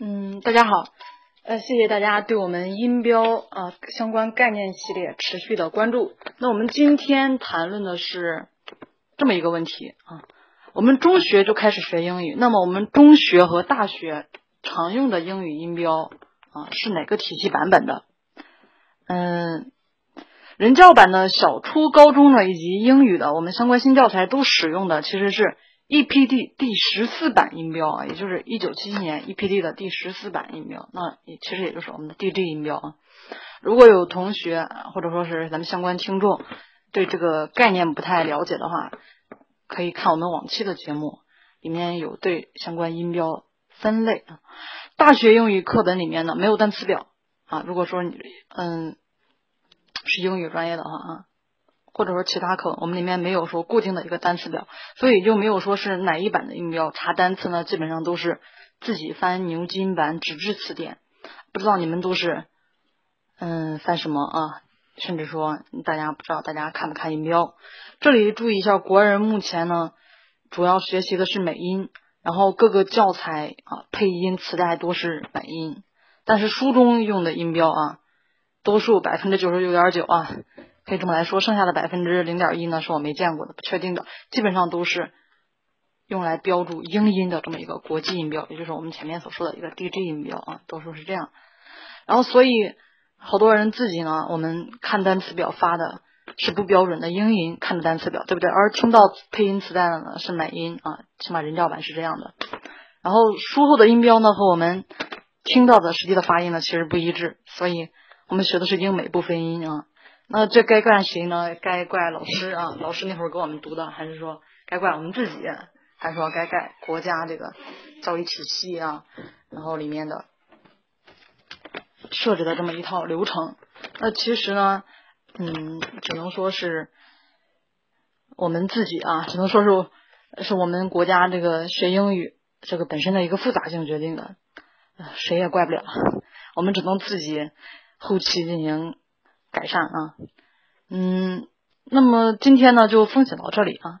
嗯，大家好，呃，谢谢大家对我们音标啊相关概念系列持续的关注。那我们今天谈论的是这么一个问题啊，我们中学就开始学英语，那么我们中学和大学常用的英语音标啊是哪个体系版本的？嗯，人教版的小初高中的以及英语的我们相关新教材都使用的其实是。EPD 第十四版音标啊，也就是一九七七年 EPD 的第十四版音标，那也其实也就是我们的 DG 音标啊。如果有同学或者说是咱们相关听众对这个概念不太了解的话，可以看我们往期的节目，里面有对相关音标分类啊。大学英语课本里面呢没有单词表啊。如果说你嗯是英语专业的话啊。或者说其他课，我们里面没有说固定的一个单词表，所以就没有说是哪一版的音标。查单词呢，基本上都是自己翻牛津版纸质词典。不知道你们都是嗯翻什么啊？甚至说大家不知道大家看不看音标？这里注意一下，国人目前呢主要学习的是美音，然后各个教材啊配音磁带都是美音，但是书中用的音标啊，多数百分之九十九点九啊。可以这么来说，剩下的百分之零点一呢，是我没见过的、不确定的，基本上都是用来标注英音的这么一个国际音标，也就是我们前面所说的一个 DG 音标啊，多数是这样。然后，所以好多人自己呢，我们看单词表发的是不标准的英音，看的单词表，对不对？而听到配音磁带的呢是美音啊，起码人教版是这样的。然后书后的音标呢和我们听到的实际的发音呢其实不一致，所以我们学的是英美不分音啊。那这该怪谁呢？该怪老师啊，老师那会儿给我们读的，还是说该怪我们自己？还是说该怪国家这个教育体系啊？然后里面的设置的这么一套流程？那其实呢，嗯，只能说是我们自己啊，只能说是是我们国家这个学英语这个本身的一个复杂性决定的，谁也怪不了，我们只能自己后期进行。改善啊，嗯，那么今天呢就分享到这里啊。